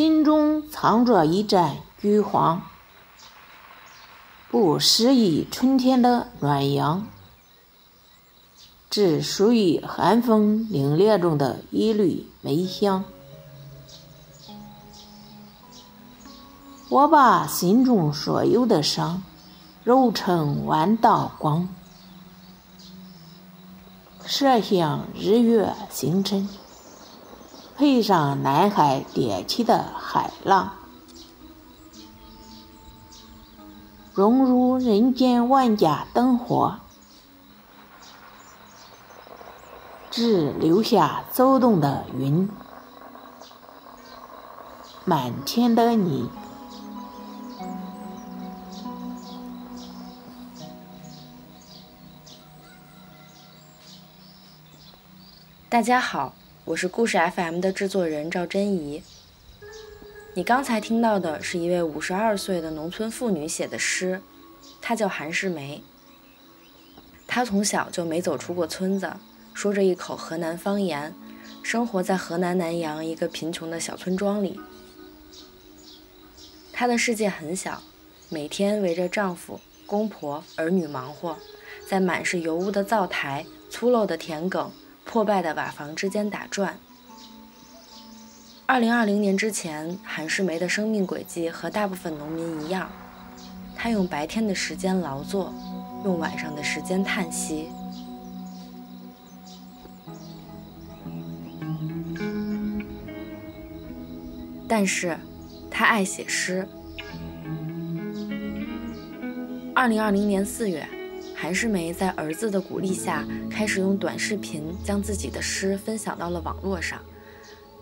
心中藏着一盏橘黄，不适宜春天的暖阳，只属于寒风凛冽中的一缕梅香。我把心中所有的伤揉成万道光，射向日月星辰，配上南海迭起的海浪，融入人间万家灯火，只留下走动的云，满天的你。大家好，我是故事 FM 的制作人赵真怡。你刚才听到的是一位五十二岁的农村妇女写的诗，她叫韩世梅。她从小就没走出过村子，说着一口河南方言，生活在河南南阳一个贫穷的小村庄里。她的世界很小，每天围着丈夫、公婆、儿女忙活，在满是油污的灶台、粗陋的田埂。破败的瓦房之间打转。二零二零年之前，韩世梅的生命轨迹和大部分农民一样，她用白天的时间劳作，用晚上的时间叹息。但是，他爱写诗。二零二零年四月。韩世梅在儿子的鼓励下，开始用短视频将自己的诗分享到了网络上。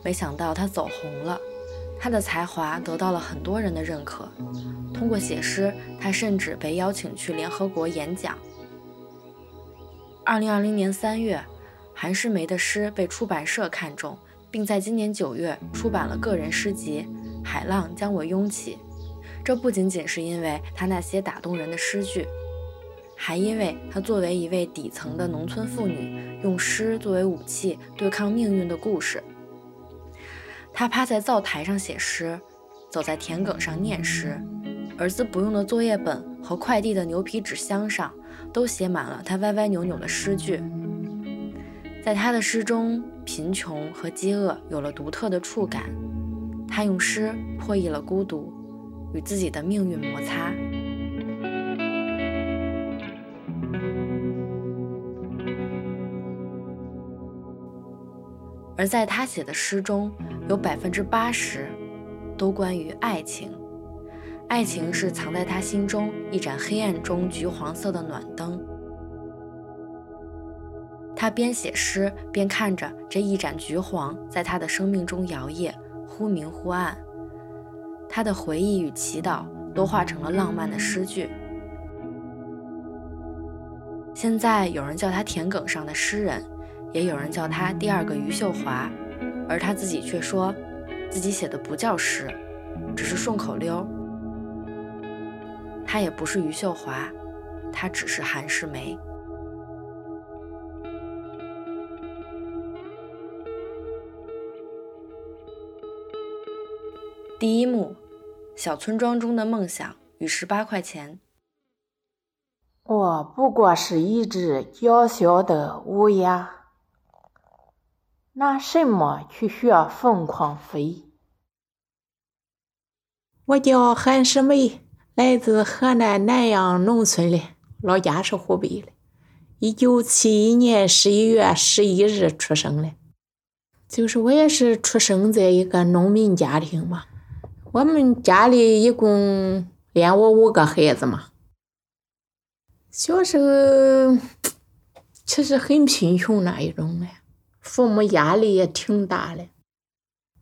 没想到她走红了，她的才华得到了很多人的认可。通过写诗，她甚至被邀请去联合国演讲。二零二零年三月，韩世梅的诗被出版社看中，并在今年九月出版了个人诗集《海浪将我拥起》。这不仅仅是因为他那些打动人的诗句。还因为她作为一位底层的农村妇女，用诗作为武器对抗命运的故事。她趴在灶台上写诗，走在田埂上念诗，儿子不用的作业本和快递的牛皮纸箱上都写满了她歪歪扭扭的诗句。在她的诗中，贫穷和饥饿有了独特的触感。她用诗破译了孤独，与自己的命运摩擦。而在他写的诗中，有百分之八十都关于爱情。爱情是藏在他心中一盏黑暗中橘黄色的暖灯。他边写诗边看着这一盏橘黄在他的生命中摇曳，忽明忽暗。他的回忆与祈祷都化成了浪漫的诗句。现在有人叫他田埂上的诗人。也有人叫他第二个余秀华，而他自己却说，自己写的不叫诗，只是顺口溜。他也不是余秀华，他只是韩世梅。第一幕，小村庄中的梦想与十八块钱。我不过是一只娇小的乌鸦。拿什么去学疯狂飞？我叫韩世梅，来自河南南阳农村的，老家是湖北的。一九七一年十一月十一日出生的，就是我也是出生在一个农民家庭嘛。我们家里一共连我五个孩子嘛。小时候其实很贫穷那一种的。父母压力也挺大的，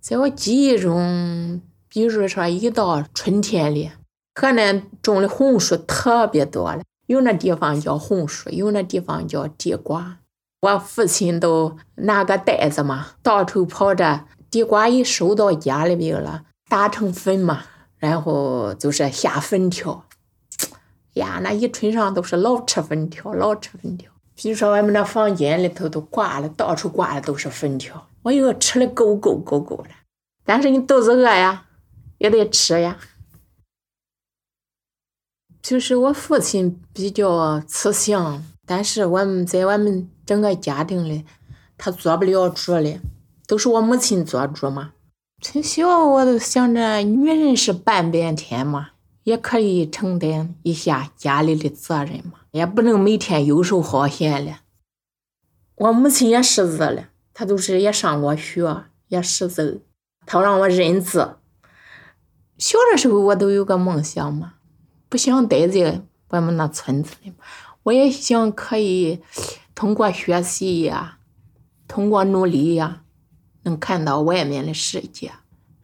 在我记忆中，比如说一到春天里，河南种的红薯特别多了，有那地方叫红薯，有那地方叫地瓜。我父亲都拿个袋子嘛，到处跑着，地瓜一收到家里边了，打成粉嘛，然后就是下粉条。呀，那一村上都是老吃粉条，老吃粉条。比如说，我们那房间里头都挂了，到处挂的都是粉条，我以为吃的够够够够的。但是你肚子饿呀，也得吃呀。就是我父亲比较慈祥，但是我们在我们整个家庭里，他做不了主的，都是我母亲做主嘛。从小我都想着，女人是半边天嘛，也可以承担一下家里的责任嘛，也不能每天游手好闲的。我母亲也识字了，她都是也上过学，也识字，她让我认字。小的时候我都有个梦想嘛。不想待在我们那村子里，我也想可以通过学习呀，通过努力呀，能看到外面的世界。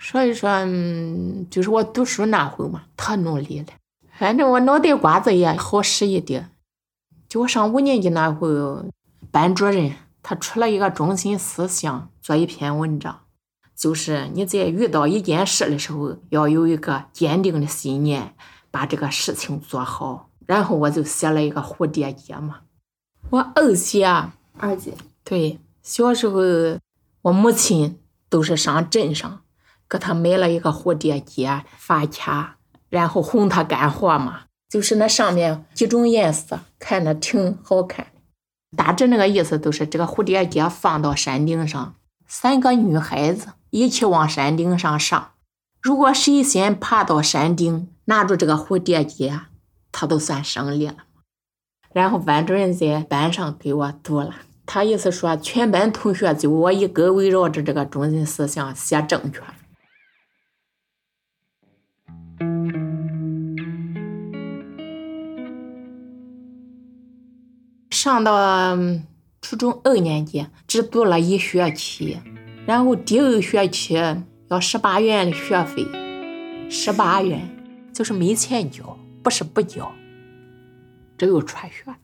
所以说，嗯，就是我读书那会嘛，特努力了。反正我脑袋瓜子也好使一点。就我上五年级那会，班主任他出了一个中心思想，做一篇文章，就是你在遇到一件事的时候，要有一个坚定的信念。把这个事情做好，然后我就写了一个蝴蝶结嘛。我二姐，二姐，对，小时候我母亲都是上镇上给他买了一个蝴蝶结发卡，然后哄他干活嘛。就是那上面几种颜色，看着挺好看。大致那个意思都是这个蝴蝶结放到山顶上，三个女孩子一起往山顶上上。如果谁先爬到山顶，拿住这个蝴蝶结，他都算胜利了。然后班主任在班上给我读了，他意思说全班同学就我一个围绕着这个中心思想写正确。上到初中二年级，只读了一学期，然后第二学期要十八元的学费，十八元。就是没钱交，不是不交，这又辍学。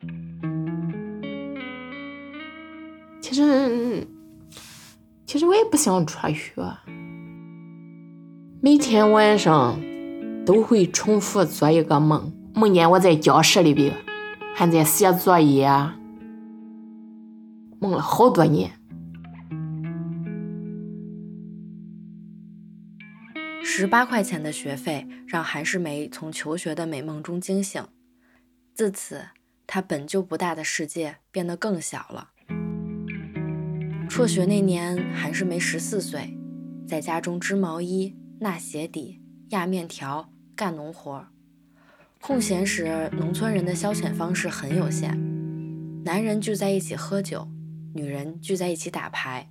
其实，其实我也不想辍学。每天晚上都会重复做一个梦，梦见我在教室里边还在写作业啊，梦了好多年。十八块钱的学费让韩世梅从求学的美梦中惊醒，自此，她本就不大的世界变得更小了。辍学那年，韩世梅十四岁，在家中织毛衣、纳鞋底、压面条、干农活。空闲时，农村人的消遣方式很有限，男人聚在一起喝酒，女人聚在一起打牌。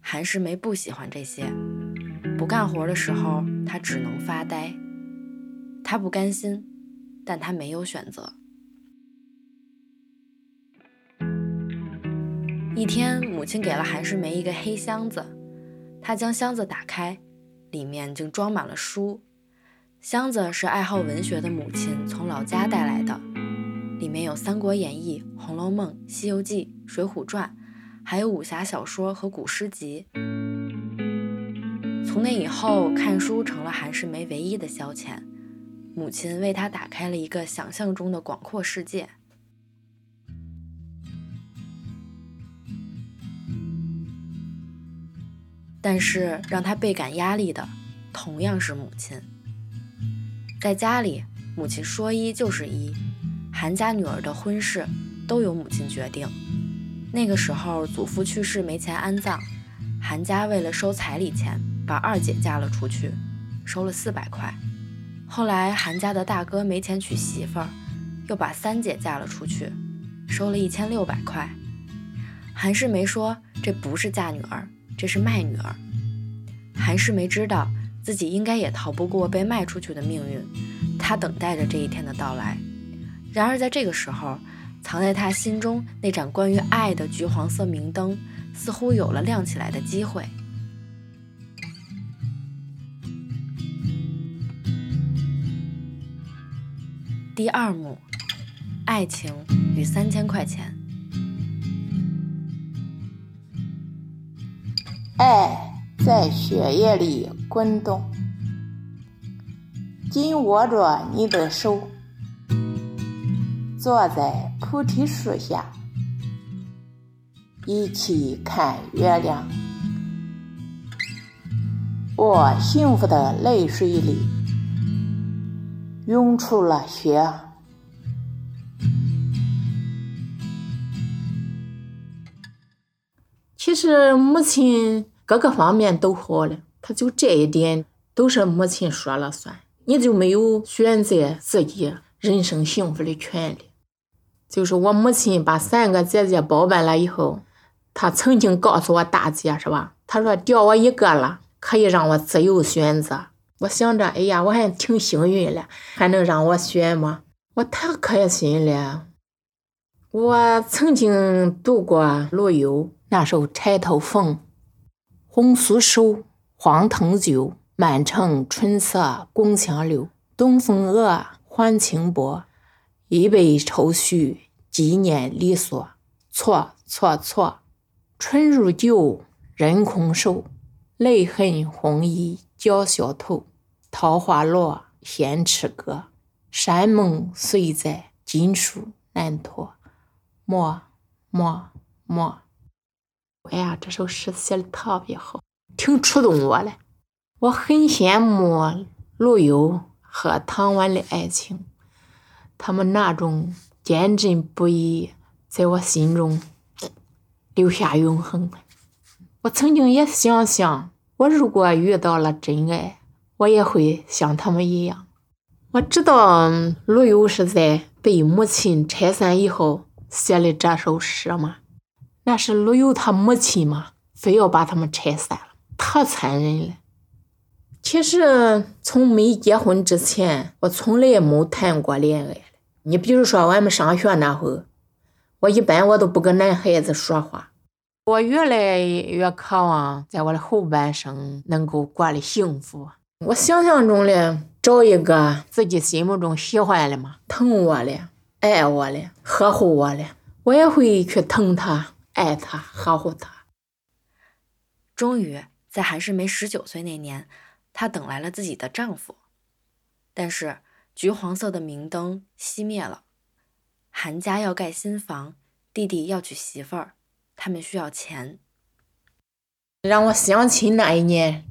韩世梅不喜欢这些。不干活的时候，他只能发呆。他不甘心，但他没有选择。一天，母亲给了韩世梅一个黑箱子，她将箱子打开，里面竟装满了书。箱子是爱好文学的母亲从老家带来的，里面有《三国演义》《红楼梦》《西游记》《水浒传》，还有武侠小说和古诗集。从那以后，看书成了韩世梅唯一的消遣。母亲为她打开了一个想象中的广阔世界。但是让她倍感压力的，同样是母亲。在家里，母亲说一就是一，韩家女儿的婚事都由母亲决定。那个时候，祖父去世没钱安葬，韩家为了收彩礼钱。把二姐嫁了出去，收了四百块。后来韩家的大哥没钱娶媳妇儿，又把三姐嫁了出去，收了一千六百块。韩世梅说：“这不是嫁女儿，这是卖女儿。”韩世梅知道自己应该也逃不过被卖出去的命运，他等待着这一天的到来。然而在这个时候，藏在他心中那盏关于爱的橘黄色明灯，似乎有了亮起来的机会。第二幕，爱情与三千块钱。爱在血液里滚动，紧握着你的手，坐在菩提树下，一起看月亮，我幸福的泪水里涌出了血。其实母亲各个方面都好了，他就这一点都是母亲说了算，你就没有选择自己人生幸福的权利。就是我母亲把三个姐姐包办了以后，她曾经告诉我大姐是吧？她说掉我一个了，可以让我自由选择。我想着，哎呀，我还挺幸运的，还能让我选吗？我太开心了。我曾经读过陆游那首《钗头凤》：“红酥手，黄藤酒，满城春色宫墙柳。东风恶，还清波。”一杯愁绪，几年离索。错错错，春如旧，人空瘦。泪痕红衣鲛绡透。桃花落，闲池阁。山盟虽在，锦书难托。莫莫莫！哎呀，这首诗写的特别好，挺触动我的。我很羡慕陆游和唐婉的爱情。他们那种坚贞不移，在我心中留下永恒。我曾经也想象，我如果遇到了真爱，我也会像他们一样。我知道陆游是在被母亲拆散以后写的这首诗吗？那是陆游他母亲嘛，非要把他们拆散了，太残忍了。其实从没结婚之前，我从来没谈过恋爱。你比如说，俺们上学那会儿，我一般我都不跟男孩子说话。我越来越渴望在我的后半生能够过得幸福。我想象中的找一个自己心目中喜欢的嘛，疼我的、爱我的、呵护我的，我也会去疼他、爱他、呵护他。终于在韩世梅十九岁那年，她等来了自己的丈夫，但是。橘黄色的明灯熄灭了，韩家要盖新房，弟弟要娶媳妇儿，他们需要钱。让我相亲那一年，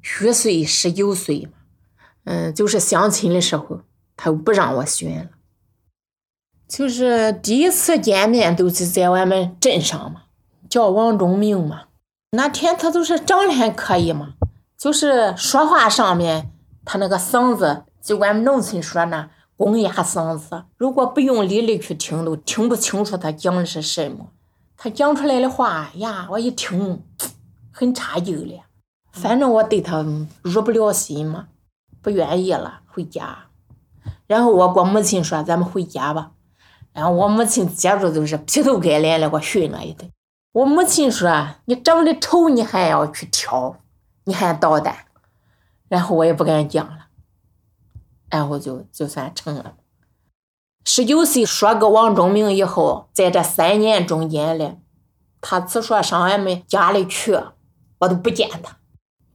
虚岁十九岁嘛，嗯，就是相亲的时候，他又不让我选了。就是第一次见面都是在我们镇上嘛，叫王忠明嘛。那天他就是长得还可以嘛，就是说话上面他那个嗓子。就俺们农村说那公鸭嗓子，如果不用力的去听，都听不清楚他讲的是什么。他讲出来的话呀，我一听很差劲了。反正我对他入不了心嘛，不愿意了，回家。然后我跟我母亲说：“咱们回家吧。”然后我母亲接着就是劈头盖脸的给我训了一顿。我母亲说：“你长得丑，你还要去挑，你还捣蛋。”然后我也不敢讲了。然后就就算成了。十九岁说个王忠明以后，在这三年中间嘞，他只说上俺们家里去，我都不见他，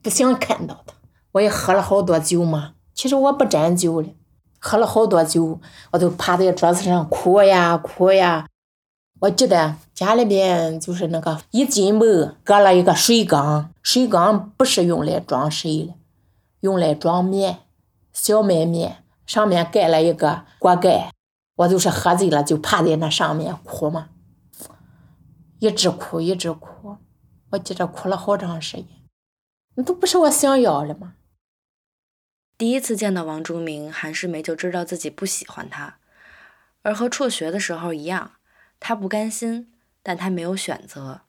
不想看到他。我也喝了好多酒嘛，其实我不沾酒了，喝了好多酒，我都趴在桌子上哭呀哭呀。我记得家里边就是那个一进门搁了一个水缸，水缸不是用来装水的，用来装面。小麦面上面盖了一个锅盖，我就是喝醉了就趴在那上面哭嘛，一直哭一直哭，我记着哭了好长时间，那都不是我想要的嘛。第一次见到王忠明，韩世梅就知道自己不喜欢他，而和辍学的时候一样，他不甘心，但他没有选择。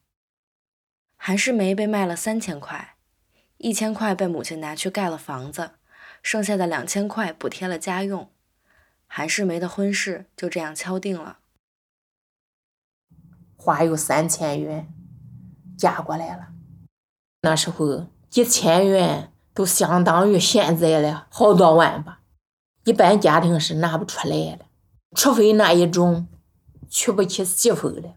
韩世梅被卖了三千块，一千块被母亲拿去盖了房子。剩下的两千块补贴了家用，韩世梅的婚事就这样敲定了。花有三千元，嫁过来了。那时候一千元都相当于现在的好多万吧，一般家庭是拿不出来的，除非那一种娶不起媳妇的，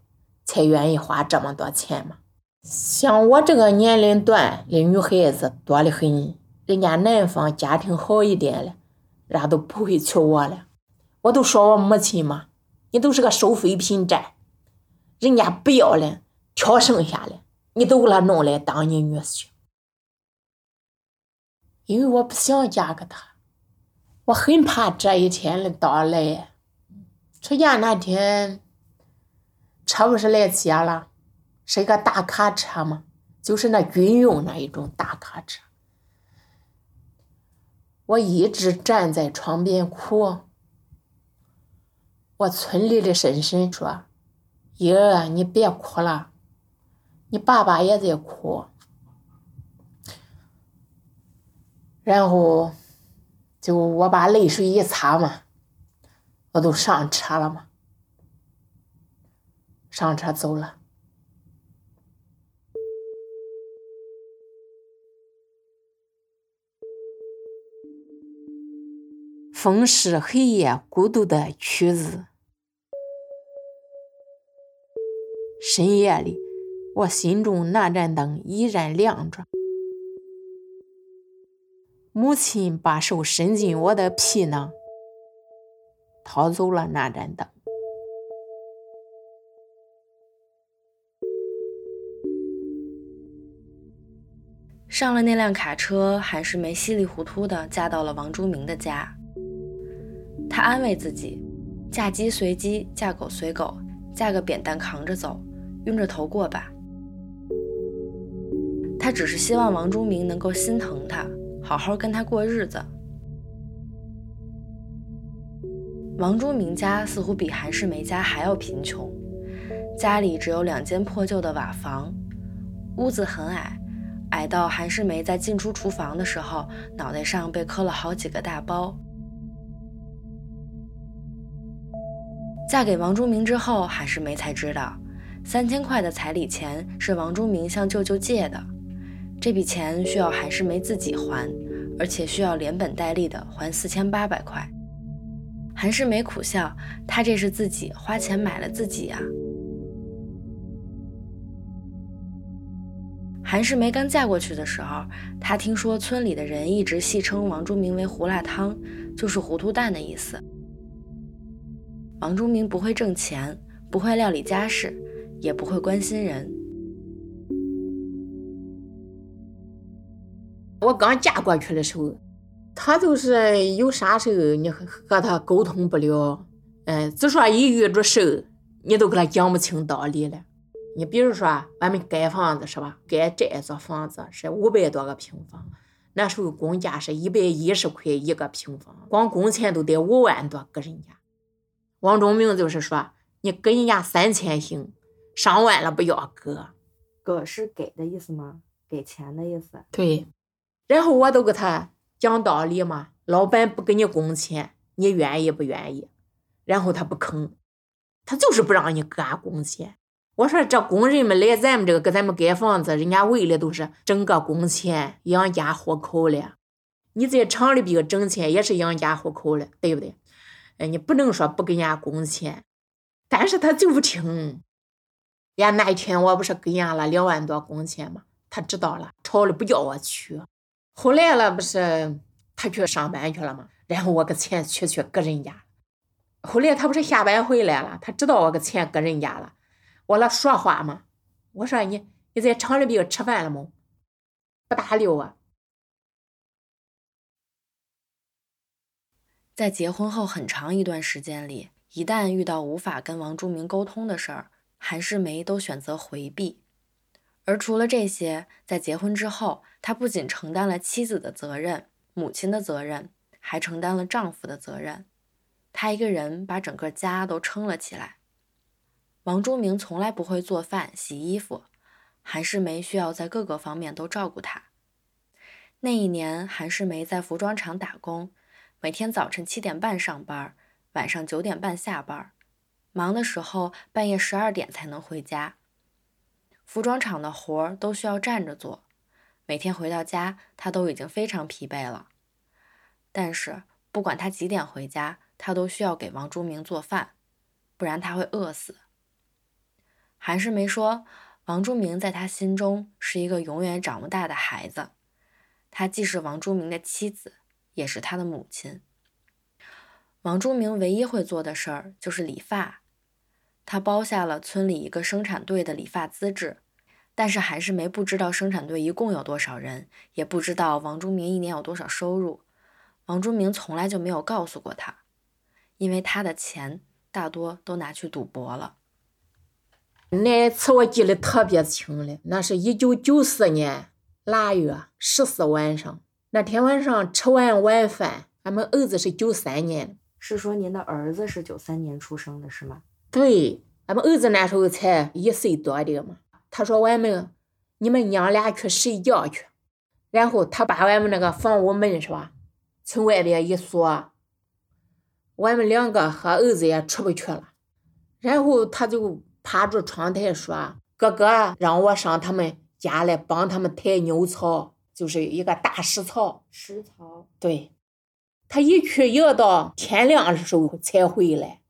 才愿意花这么多钱嘛。像我这个年龄段的女孩子多得很。人家男方家庭好一点的，人家都不会娶我了。我都说我母亲嘛，你都是个收废品站，人家不要了，挑剩下的，你都给他弄来当你女婿。因为我不想嫁给他，我很怕这一天的到来。出嫁那天，车不是来接了，是一个大卡车嘛，就是那军用那一种大卡车。我一直站在窗边哭。我村里的婶婶说：“爷，你别哭了，你爸爸也在哭。”然后，就我把泪水一擦嘛，我都上车了嘛，上车走了。风是黑夜孤独的曲子，深夜里，我心中那盏灯依然亮着。母亲把手伸进我的皮囊，掏走了那盏灯。上了那辆卡车，韩世梅稀里糊涂的嫁到了王忠明的家。她安慰自己：嫁鸡随鸡，嫁狗随狗，嫁个扁担扛着走，晕着头过吧。她只是希望王忠明能够心疼她。好好跟他过日子。王忠明家似乎比韩世梅家还要贫穷，家里只有两间破旧的瓦房，屋子很矮，矮到韩世梅在进出厨房的时候，脑袋上被磕了好几个大包。嫁给王忠明之后，韩世梅才知道，三千块的彩礼钱是王忠明向舅舅借的。这笔钱需要韩世梅自己还，而且需要连本带利的还四千八百块。韩世梅苦笑，她这是自己花钱买了自己啊。韩世梅刚嫁过去的时候，她听说村里的人一直戏称王忠明为“胡辣汤”，就是糊涂蛋的意思。王忠明不会挣钱，不会料理家事，也不会关心人。我刚嫁过去的时候，他就是有啥事儿你和他沟通不了，嗯，只说一遇着事儿你都给他讲不清道理了。你比如说，俺们盖房子是吧？盖这座房子是五百多个平方，那时候工价是一百一十块一个平方，光工钱都得五万多给人家。王忠明就是说，你给人家三千行，上万了不要哥。哥是给的意思吗？给钱的意思？对。然后我都给他讲道理嘛，老板不给你工钱，你愿意不愿意？然后他不肯，他就是不让你给俺工钱。我说这工人们来咱们这个给咱们盖房子，人家为的都是挣个工钱养家糊口了。你在厂里边挣钱也是养家糊口了，对不对？哎，你不能说不给人家工钱，但是他就不听。呀，那一天我不是给人家了两万多工钱吗？他知道了，吵了不叫我去。后来了，不是他去上班去了吗？然后我给钱取去给人家。后来他不是下班回来了，他知道我给钱给人家了。我那说话嘛，我说你你在厂里边吃饭了吗？不搭理我。在结婚后很长一段时间里，一旦遇到无法跟王忠明沟通的事儿，韩世梅都选择回避。而除了这些，在结婚之后，他不仅承担了妻子的责任、母亲的责任，还承担了丈夫的责任。他一个人把整个家都撑了起来。王忠明从来不会做饭、洗衣服，韩世梅需要在各个方面都照顾他。那一年，韩世梅在服装厂打工，每天早晨七点半上班，晚上九点半下班，忙的时候半夜十二点才能回家。服装厂的活儿都需要站着做，每天回到家，他都已经非常疲惫了。但是不管他几点回家，他都需要给王忠明做饭，不然他会饿死。韩世梅说，王忠明在他心中是一个永远长不大的孩子，他既是王忠明的妻子，也是他的母亲。王忠明唯一会做的事儿就是理发。他包下了村里一个生产队的理发资质，但是还是没不知道生产队一共有多少人，也不知道王忠明一年有多少收入。王忠明从来就没有告诉过他，因为他的钱大多都拿去赌博了。那次我记得特别清了，那是一九九四年腊月十四晚上。那天晚上吃完晚饭，俺们儿子是九三年，是说您的儿子是九三年出生的，是吗？对，俺们儿子那时候才一岁多的嘛。他说：“我们，你们娘俩去睡觉去。”然后他把俺们那个房屋门是吧，从外边一锁，我们两个和儿子也出不去了。然后他就趴住窗台说：“哥哥，让我上他们家来帮他们抬牛槽。”就是一个大石槽，石槽。对，他一去要到天亮的时候才回来，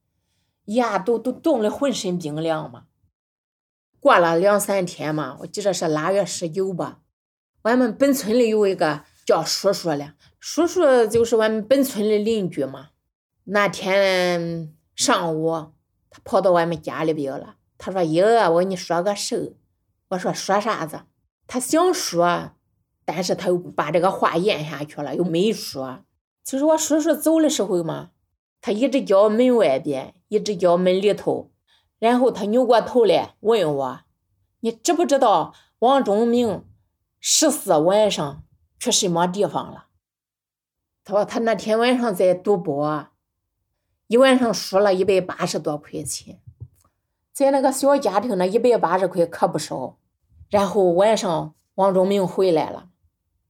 呀，都都冻得浑身冰凉嘛。过了两三天嘛，我记得是腊月十九吧。俺们本村里有一个叫叔叔的，叔叔就是俺们本村的邻居嘛。那天上午，他跑到俺们家里边了。他说：“爷，我跟你说个事儿。”我说：“说啥子？”他想说。但是他又把这个话咽下去了，又没说。就是我叔叔走的时候嘛，他一直叫门外边，一只脚门里头，然后他扭过头来问我：“你知不知道王忠明十四晚上去什么地方了？”他说他那天晚上在赌博，一晚上输了一百八十多块钱，在那个小家庭那一百八十块可不少。然后晚上王忠明回来了。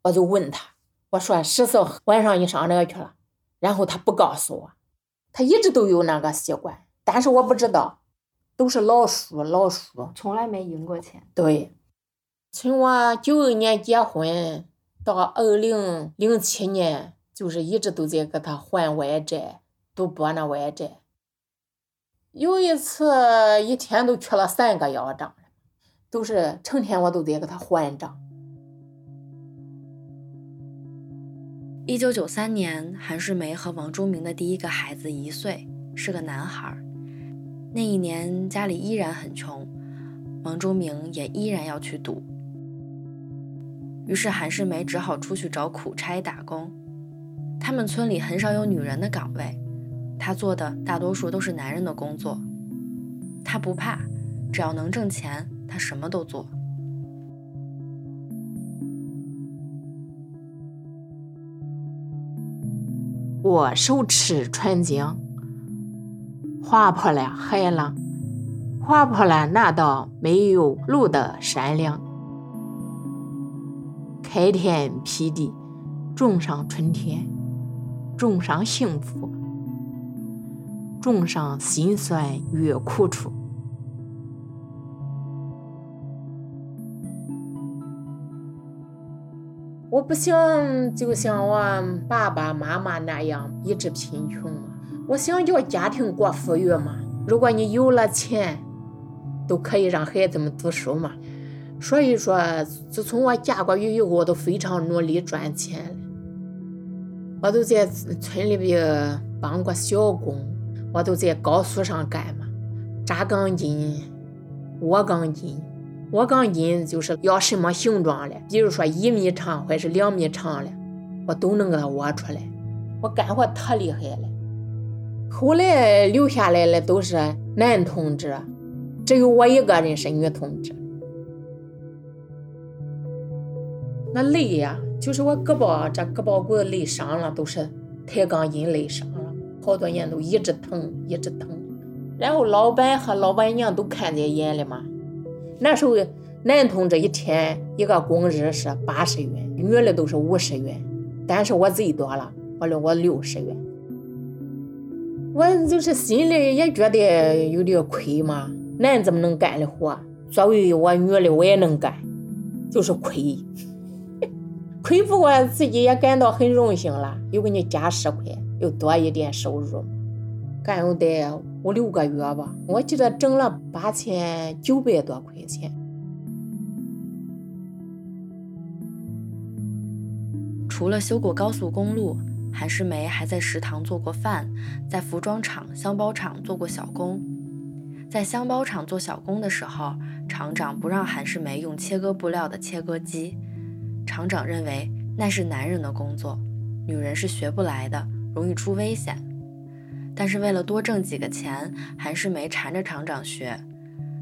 我就问他，我说十四晚上你上哪去了？然后他不告诉我，他一直都有那个习惯，但是我不知道，都是老输老输，从来没赢过钱。对，从我九二年结婚到二零零七年，就是一直都在给他还外债，赌博那外债。有一次一天都去了三个要账，都是成天我都在给他还账。一九九三年，韩世梅和王忠明的第一个孩子一岁，是个男孩。那一年家里依然很穷，王忠明也依然要去赌。于是韩世梅只好出去找苦差打工。他们村里很少有女人的岗位，她做的大多数都是男人的工作。她不怕，只要能挣钱，她什么都做。我手持船桨，划破了海浪，划破了那道没有路的山梁，开天辟地，种上春天，种上幸福，种上辛酸与苦楚。我不想就像我爸爸妈妈那样一直贫穷嘛，我想叫家庭过富裕嘛。如果你有了钱，都可以让孩子们读书嘛。所以说，自从我嫁过去以后，我都非常努力赚钱了我都在村里边帮过小工，我都在高速上干嘛，扎钢筋、窝钢筋。我钢筋就是要什么形状的，比如说一米长或者是两米长的，我都能给它挖出来。我干活特厉害了。后来留下来的都是男同志，只有我一个人是女同志。那累呀，就是我胳膊这胳膊骨累伤了，都是抬钢筋累伤了，好多年都一直疼，一直疼。然后老板和老板娘都看在眼里嘛。那时候，男同志一天一个工日是八十元，女的都是五十元，但是我最多了，我了我六十元。我就是心里也觉得有点亏嘛，男怎么能干的活，作为我女的我也能干，就是亏，亏不过自己也感到很荣幸了，又给你加十块，又多一点收入。干有得五六个月吧，我记得挣了八千九百多块钱。除了修过高速公路，韩世梅还在食堂做过饭，在服装厂、箱包厂做过小工。在箱包厂做小工的时候，厂长不让韩世梅用切割布料的切割机，厂长认为那是男人的工作，女人是学不来的，容易出危险。但是为了多挣几个钱，韩世梅缠着厂长学，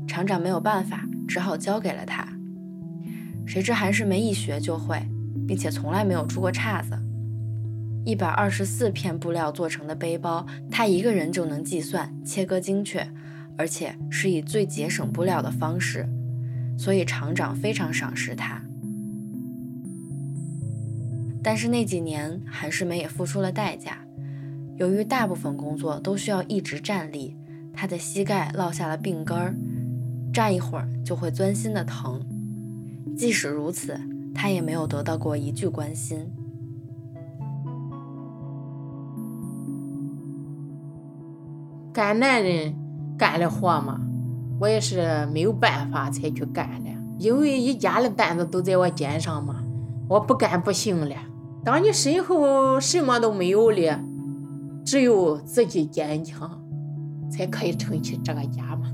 厂长没有办法，只好交给了她。谁知韩世梅一学就会，并且从来没有出过岔子。一百二十四片布料做成的背包，她一个人就能计算、切割精确，而且是以最节省布料的方式，所以厂长非常赏识她。但是那几年，韩世梅也付出了代价。由于大部分工作都需要一直站立，他的膝盖落下了病根儿，站一会儿就会钻心的疼。即使如此，他也没有得到过一句关心。干男人干的活嘛，我也是没有办法才去干的，因为一家的担子都在我肩上嘛，我不干不行了。当你身后什么都没有了，只有自己坚强，才可以撑起这个家嘛。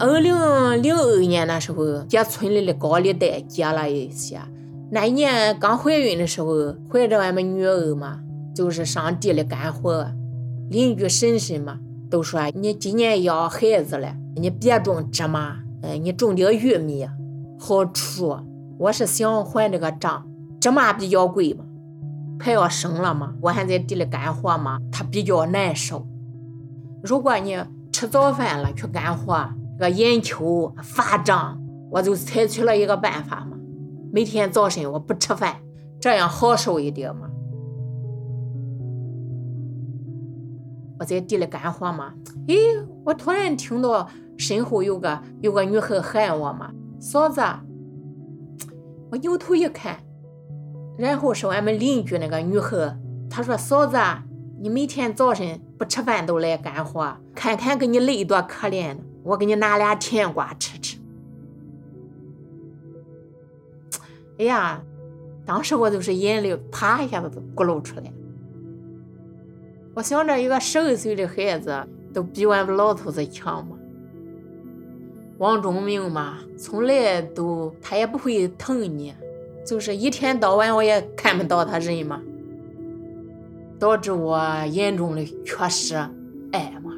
二零零二年那时候，借村里的高利贷借了一些。那一年刚怀孕的时候，怀着俺们女儿嘛。就是上地里干活，邻居婶婶嘛都说你今年要孩子了，你别种芝麻，嗯，你种点玉米好处。我是想还这个账，芝麻比较贵嘛，还要生了嘛，我还在地里干活嘛，它比较难受。如果你吃早饭了去干活，这个眼球发胀，我就采取了一个办法嘛，每天早晨我不吃饭，这样好受一点嘛。我在地里干活嘛，哎，我突然听到身后有个有个女孩喊我嘛，嫂子。我扭头一看，然后是俺们邻居那个女孩，她说：“嫂子，你每天早晨不吃饭都来干活，看看给你累多可怜呢，我给你拿俩甜瓜吃吃。”哎呀，当时我就是眼泪啪一下子就咕噜出来。我想着一个十二岁的孩子都比俺们老头子强嘛。王忠明嘛，从来都他也不会疼你，就是一天到晚我也看不到他人嘛，导致我严重的缺失爱嘛。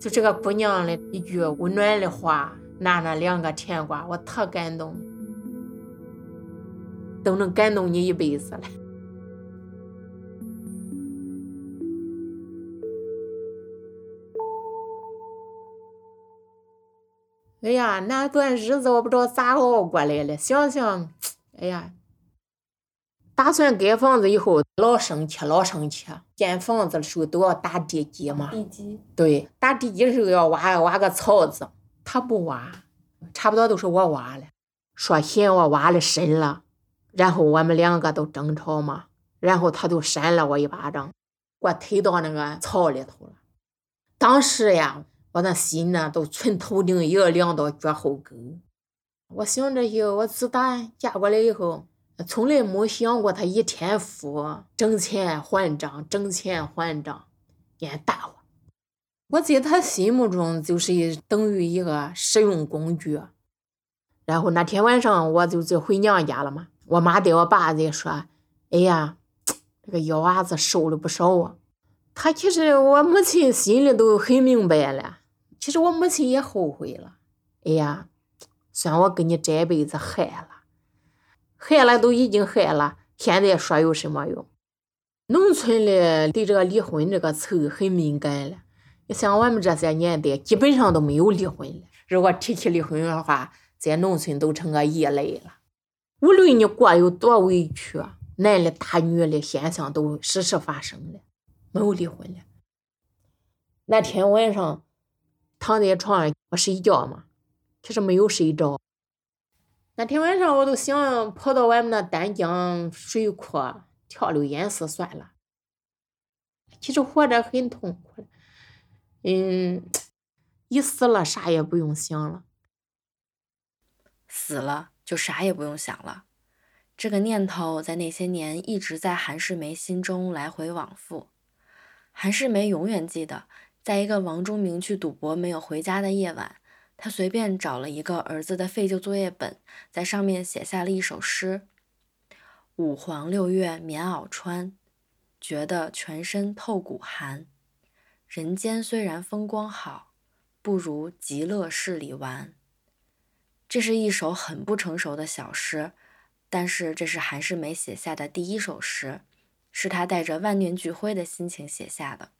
就这个姑娘的一句温暖的话，拿那两个甜瓜，我特感动，都能感动你一辈子了。哎呀，那段日子我不知道咋熬过来了。想想，哎呀，打算盖房子以后老生气，老生气。建房子的时候都要打地基嘛。地基。对，打地基的时候要挖挖个槽子，他不挖，差不多都是我挖了。说嫌我挖的深了，然后我们两个都争吵嘛，然后他就扇了我一巴掌，给我推到那个槽里头了。当时呀。我那心呢，都从头顶一个凉到脚后跟。我想这些，我自打嫁过来以后，从来没想过他一天夫挣钱还账，挣钱还账，眼大活。我在他心目中就是等于一个使用工具。然后那天晚上，我就是回娘家了嘛。我妈对我爸在说：“哎呀，这个幺娃子瘦了不少啊。”他其实我母亲心里都很明白了。其实我母亲也后悔了，哎呀，算我跟你这辈子害了，害了都已经害了，现在说有什么用？农村的对这个离婚这个词很敏感了。你像我们这些年代，基本上都没有离婚了。如果提起离婚的话，在农村都成个异类了。无论你过有多委屈，男的打女的现象都时时发生了，没有离婚了。那天晚上。躺在床上，我睡觉嘛，其实没有睡着。那天晚上，我都想跑到外面那丹江水库跳溜淹死算了。其实活着很痛苦，嗯，一死了啥也不用想了，死了就啥也不用想了。这个念头在那些年一直在韩世梅心中来回往复。韩世梅永远记得，在一个王忠明去赌博没有回家的夜晚，他随便找了一个儿子的废旧作业本，在上面写下了一首诗：“五黄六月棉袄穿，觉得全身透骨寒。人间虽然风光好，不如极乐市里玩。”这是一首很不成熟的小诗，但是这是韩世梅写下的第一首诗。是他带着万念俱灰的心情写下的，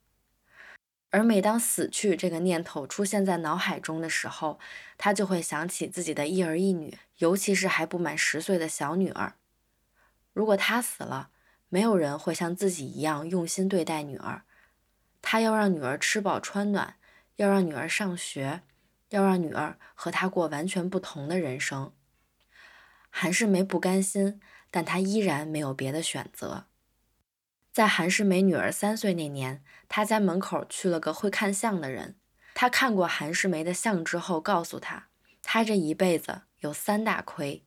而每当死去这个念头出现在脑海中的时候，他就会想起自己的一儿一女，尤其是还不满十岁的小女儿。如果他死了，没有人会像自己一样用心对待女儿。他要让女儿吃饱穿暖，要让女儿上学，要让女儿和他过完全不同的人生。韩世梅不甘心，但她依然没有别的选择。在韩世梅女儿三岁那年，他家门口去了个会看相的人。他看过韩世梅的相之后，告诉他，他这一辈子有三大亏：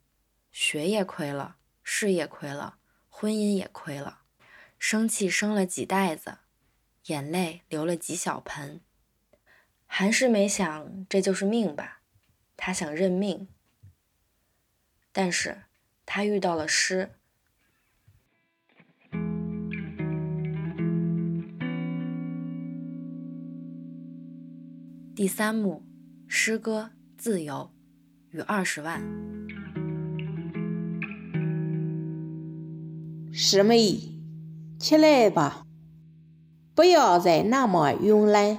学业亏了，事业亏了，婚姻也亏了。生气生了几袋子，眼泪流了几小盆。韩世梅想，这就是命吧。他想认命，但是他遇到了诗。第三幕，诗歌《自由》与二十万。师妹，起来吧，不要再那么慵懒。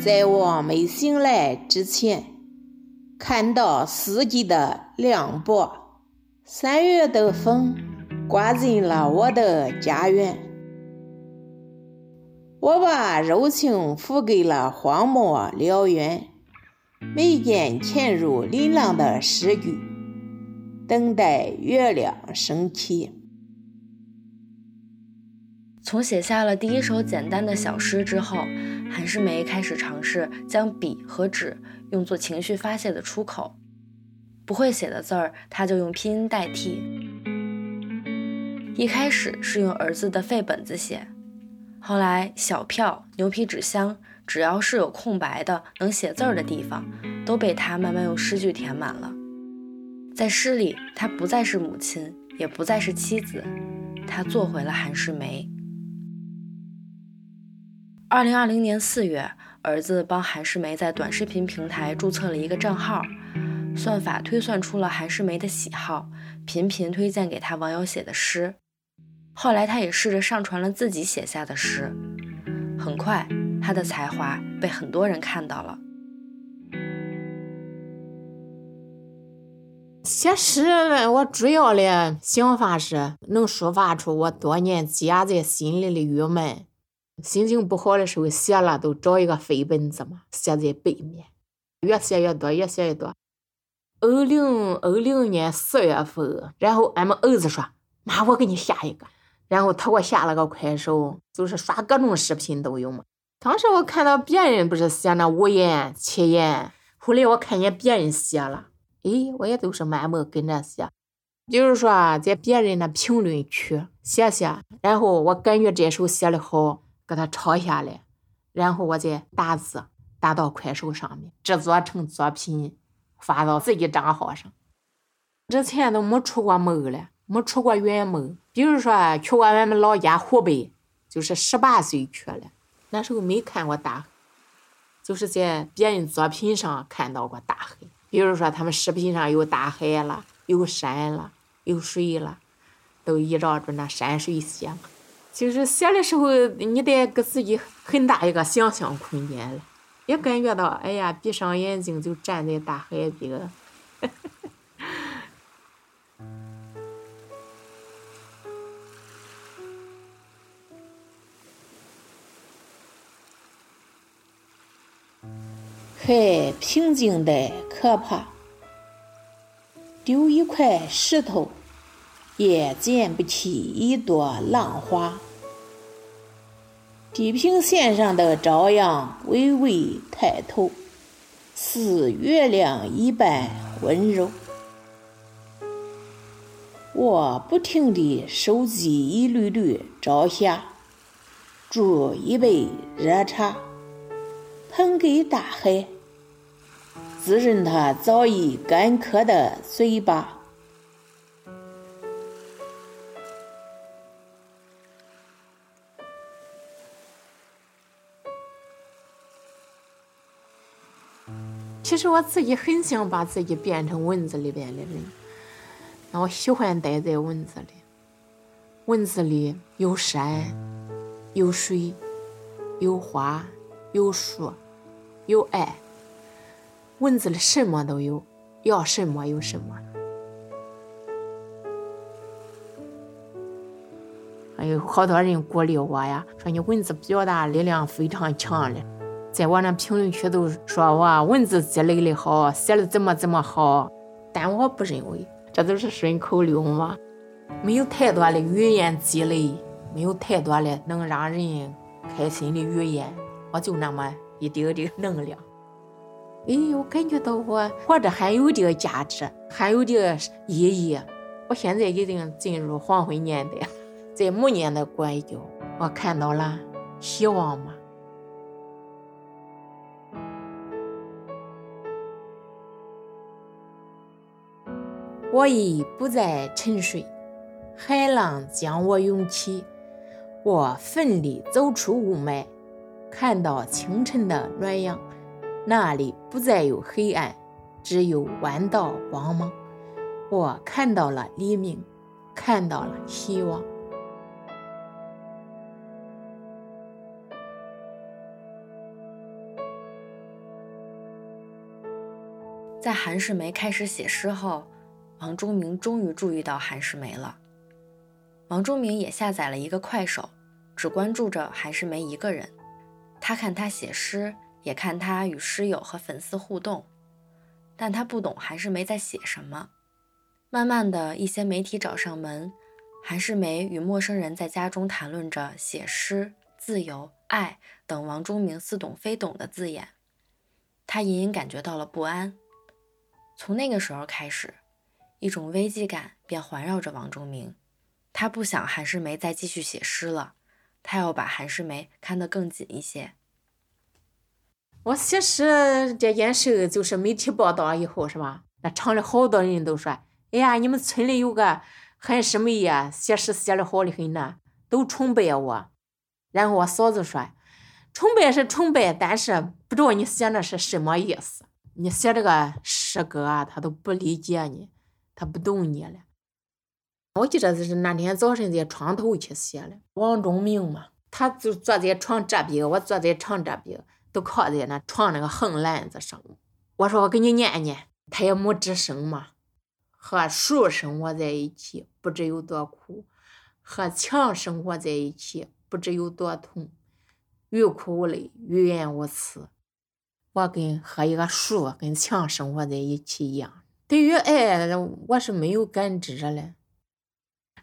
在我没醒来之前，看到四季的凉薄，三月的风刮进了我的家园。我把柔情付给了荒漠辽原，眉间嵌入琳琅的诗句，等待月亮升起。从写下了第一首简单的小诗之后，韩世梅开始尝试将笔和纸用作情绪发泄的出口。不会写的字儿，他就用拼音代替。一开始是用儿子的废本子写。后来，小票、牛皮纸箱，只要是有空白的能写字儿的地方，都被他慢慢用诗句填满了。在诗里，他不再是母亲，也不再是妻子，他做回了韩世梅。二零二零年四月，儿子帮韩世梅在短视频平台注册了一个账号，算法推算出了韩世梅的喜好，频频推荐给他网友写的诗。后来，他也试着上传了自己写下的诗。很快，他的才华被很多人看到了。写诗，我主要的想法是能抒发出我多年积压在心里的郁闷。心情不好的时候，写了都找一个废本子嘛，写在背面，越写越多，越写越多。二零二零年四月份，然后俺们儿子说：“妈，我给你下一个。”然后他给我下了个快手，就是刷各种视频都有嘛。当时我看到别人不是写那五言七言，后来我看见别人写了，哎，我也都是慢慢跟着写。比如说在别人的评论区写写，然后我感觉这首写的好，给他抄下来，然后我再打字打到快手上面，制作成作品发到自己账号上。之前都没出过门了。没出过远门，比如说去过俺们老家湖北，就是十八岁去了，那时候没看过大海，就是在别人作品上看到过大海。比如说他们视频上有大海了，有山了，有水了，都依照着那山水写。就是写的时候，你得给自己很大一个想象空间了，也感觉到，哎呀，闭上眼睛就站在大海边。海平静的可怕，丢一块石头也溅不起一朵浪花。地平线上的朝阳微微抬头，似月亮一般温柔。我不停地收集一缕缕朝霞，煮一杯热茶，捧给大海，滋润他早已干渴的嘴巴。其实我自己很想把自己变成文字里边的人，那我喜欢待在文字里。文字里有山，有水，有花，有树，有爱。文字里什么都有，要什么有什么。还有好多人鼓励我呀，说你文字表达力量非常强的。在我那评论区都说我文字积累的好，写的怎么怎么好，但我不认为，这都是顺口溜嘛，没有太多的语言积累，没有太多的能让人开心的语言，我就那么一丁点能量。哎，我感觉到我活着还有点价值，还有点意义。我现在已经进入黄昏年代，在暮年的拐角，我看到了希望嘛。我已不再沉睡，海浪将我涌起。我奋力走出雾霾，看到清晨的暖阳，那里不再有黑暗，只有弯道光芒。我看到了黎明，看到了希望。在韩世梅开始写诗后。王中明终于注意到韩世梅了。王中明也下载了一个快手，只关注着韩世梅一个人。他看她写诗，也看他与诗友和粉丝互动，但他不懂韩世梅在写什么。慢慢的一些媒体找上门，韩世梅与陌生人在家中谈论着写诗、自由、爱等王中明似懂非懂的字眼，他隐隐感觉到了不安。从那个时候开始。一种危机感便环绕着王中明，他不想韩世梅再继续写诗了，他要把韩世梅看得更紧一些。我写诗这件事，就是媒体报道以后，是吧？那厂里好多人都说：“哎呀，你们村里有个韩世梅呀，写诗写的好的很呢，都崇拜我。”然后我嫂子说：“崇拜是崇拜，但是不知道你写那是什么意思。你写这个诗歌啊，他都不理解你。”他不懂你了。我记得是那天早晨在床头去写的。王忠明嘛，他就坐在床这边，我坐在床这边，都靠在那床那个横栏子上。我说我给你念念，他也没吱声嘛。和树生活在一起，不知有多苦；和墙生活在一起，不知有多痛。欲哭无泪，欲言无词。我跟和一个树跟墙生活在一起一样。对于爱，我是没有感知的。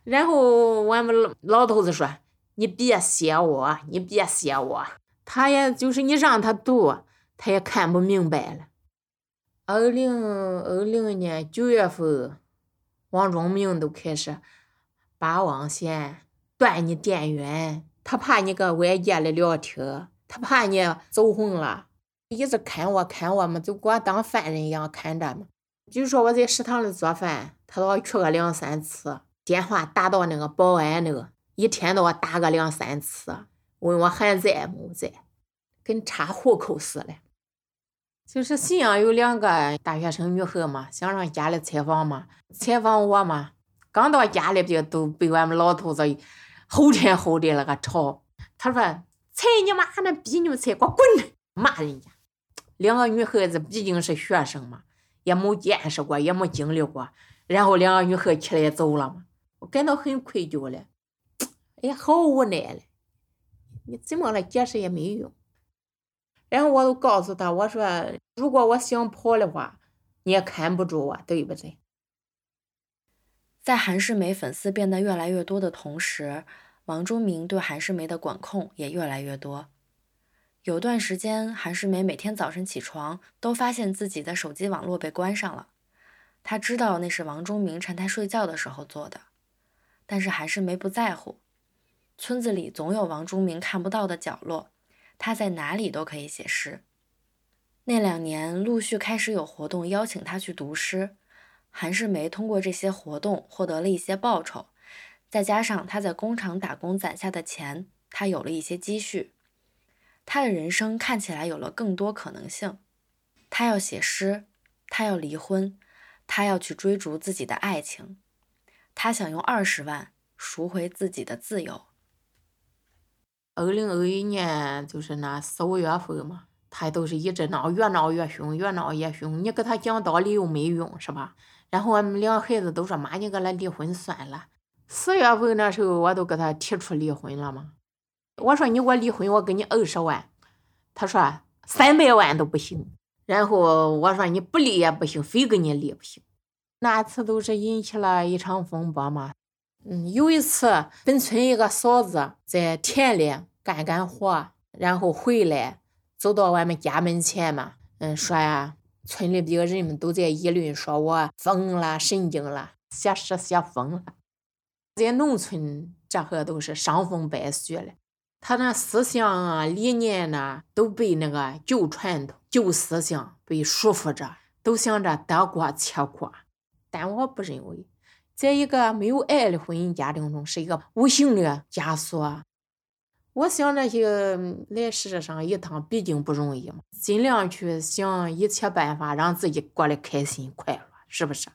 然后我们老头子说：“你别写我，你别写我。”他也就是你让他读，他也看不明白了。二零二零年九月份，王忠明都开始拔网线、断你电源，他怕你跟外界的聊天，他怕你走红了，一直看我看我嘛，就给我当犯人一样看着嘛。就说我在食堂里做饭，他都要去个两三次，电话打到那个保安那个，一天都要打个两三次，问我还在没在，跟查户口似的。就是信阳有两个大学生女孩嘛，想上家里采访嘛，采访我嘛，刚到家里边都被我们老头子吼天吼地那个吵。他说：“踩你妈那逼牛踩，给我滚！”骂人家。两个女孩子毕竟是学生嘛。也没见识过，也没经历过，然后两个女孩起来走了嘛，我感到很愧疚了，哎，好无奈了，你怎么来解释也没用。然后我都告诉他，我说如果我想跑的话，你也看不住我，对不对？在韩世梅粉丝变得越来越多的同时，王中明对韩世梅的管控也越来越多。有段时间，韩世梅每天早晨起床都发现自己的手机网络被关上了。她知道那是王中明趁她睡觉的时候做的，但是韩世梅不在乎。村子里总有王忠明看不到的角落，他在哪里都可以写诗。那两年陆续开始有活动邀请他去读诗，韩世梅通过这些活动获得了一些报酬，再加上他在工厂打工攒下的钱，他有了一些积蓄，他的人生看起来有了更多可能性。他要写诗，他要离婚，他要去追逐自己的爱情，他想用二十万赎回自己的自由。二零二一年就是那四五月份嘛。他都是一直闹，越闹越凶，越闹越凶。你跟他讲道理又没用，是吧？然后我们两个孩子都说：“妈，你跟他离婚算了。”四月份那时候，我都给他提出离婚了嘛。我说：“你给我离婚，我给你二十万。”他说：“三百万都不行。”然后我说：“你不离也不行，非跟你离不行。”那次都是引起了一场风波嘛。嗯，有一次，本村一个嫂子在田里干干活，然后回来。走到我们家门前嘛，嗯，说呀，村里边人们都在议论，说我疯了、神经了，写诗写疯了。在农村，这可都是伤风败俗了。他那思想啊、理念呢，都被那个旧传统、旧思想被束缚着，都想着得过且过。但我不认为，在一个没有爱的婚姻家庭中，是一个无形的枷锁。我想那些来世上一趟，毕竟不容易嘛，尽量去想一切办法，让自己过得开心快乐，是不是？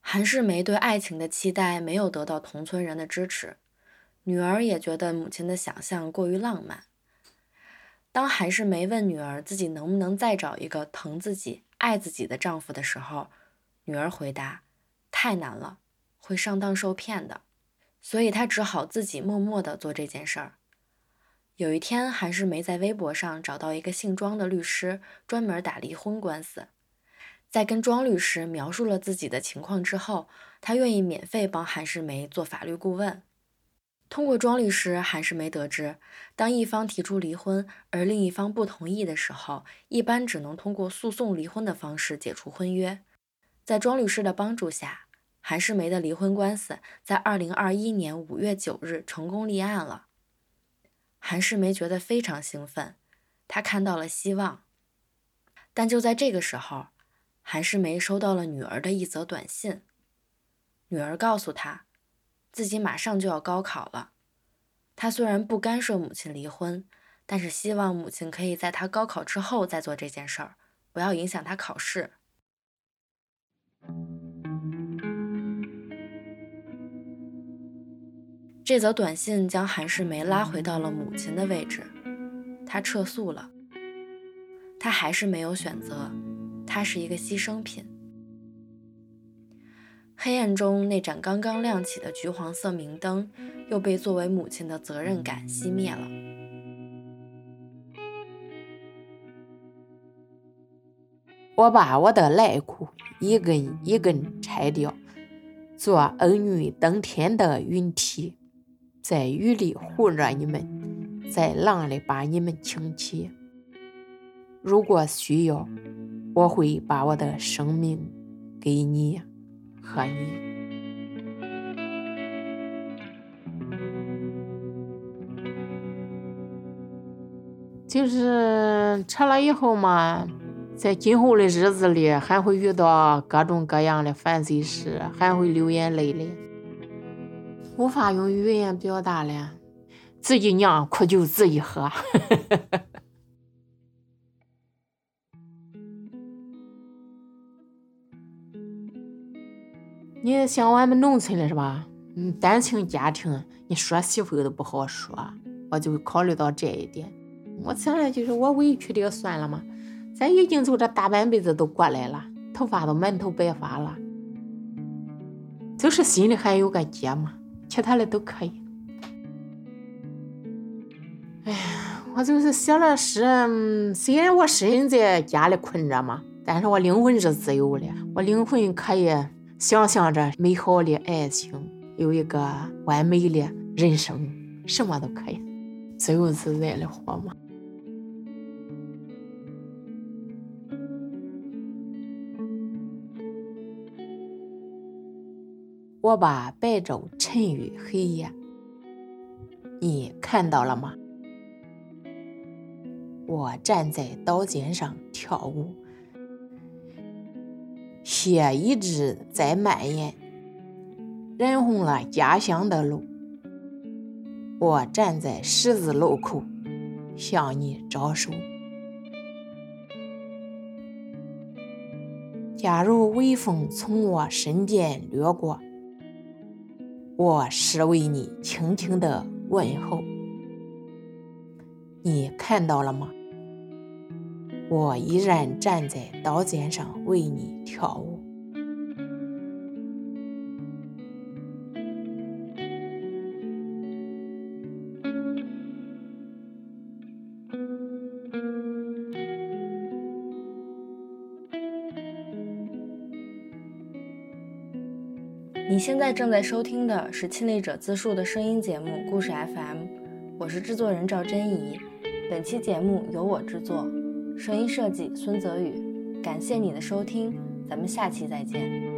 韩世梅对爱情的期待没有得到同村人的支持，女儿也觉得母亲的想象过于浪漫。当韩世梅问女儿自己能不能再找一个疼自己、爱自己的丈夫的时候，女儿回答：“太难了，会上当受骗的。”所以他只好自己默默地做这件事儿。有一天，韩世梅在微博上找到一个姓庄的律师，专门打离婚官司。在跟庄律师描述了自己的情况之后，他愿意免费帮韩世梅做法律顾问。通过庄律师，韩世梅得知，当一方提出离婚，而另一方不同意的时候，一般只能通过诉讼离婚的方式解除婚约。在庄律师的帮助下，韩世梅的离婚官司在二零二一年五月九日成功立案了。韩世梅觉得非常兴奋，她看到了希望。但就在这个时候，韩世梅收到了女儿的一则短信。女儿告诉她，自己马上就要高考了。她虽然不干涉母亲离婚，但是希望母亲可以在她高考之后再做这件事儿，不要影响她考试。这则短信将韩世梅拉回到了母亲的位置，她撤诉了。她还是没有选择，她是一个牺牲品。黑暗中那盏刚刚亮起的橘黄色明灯，又被作为母亲的责任感熄灭了。我把我的内裤一根一根拆掉，做儿女登天的云梯。在雨里护着你们，在浪里把你们撑起。如果需要，我会把我的生命给你和你。就是撤了以后嘛，在今后的日子里，还会遇到各种各样的烦心事，还会流眼泪的。无法用语言表达了，自己酿苦酒自己喝。你像我们农村的是吧？嗯，单亲家庭，你说媳妇都不好说。我就考虑到这一点。我想着就是我委屈的算了嘛，咱已经就这大半辈子都过来了，头发都满头白发了，就是心里还有个结嘛。其他的都可以。哎呀，我就是写了诗，虽然我身在家里困着嘛，但是我灵魂是自由的，我灵魂可以想象着美好的爱情，有一个完美的人生，什么都可以，自由自在的活嘛。我把白昼沉于黑夜，你看到了吗？我站在刀尖上跳舞，血一直在蔓延，染红了家乡的路。我站在十字路口，向你招手。假如微风从我身边掠过，我是为你轻轻的问候。你看到了吗？我依然站在刀尖上为你跳舞。现在正在收听的是亲历者自述的声音节目《故事 FM》，我是制作人赵真怡。本期节目由我制作，声音设计孙泽宇。感谢你的收听，咱们下期再见。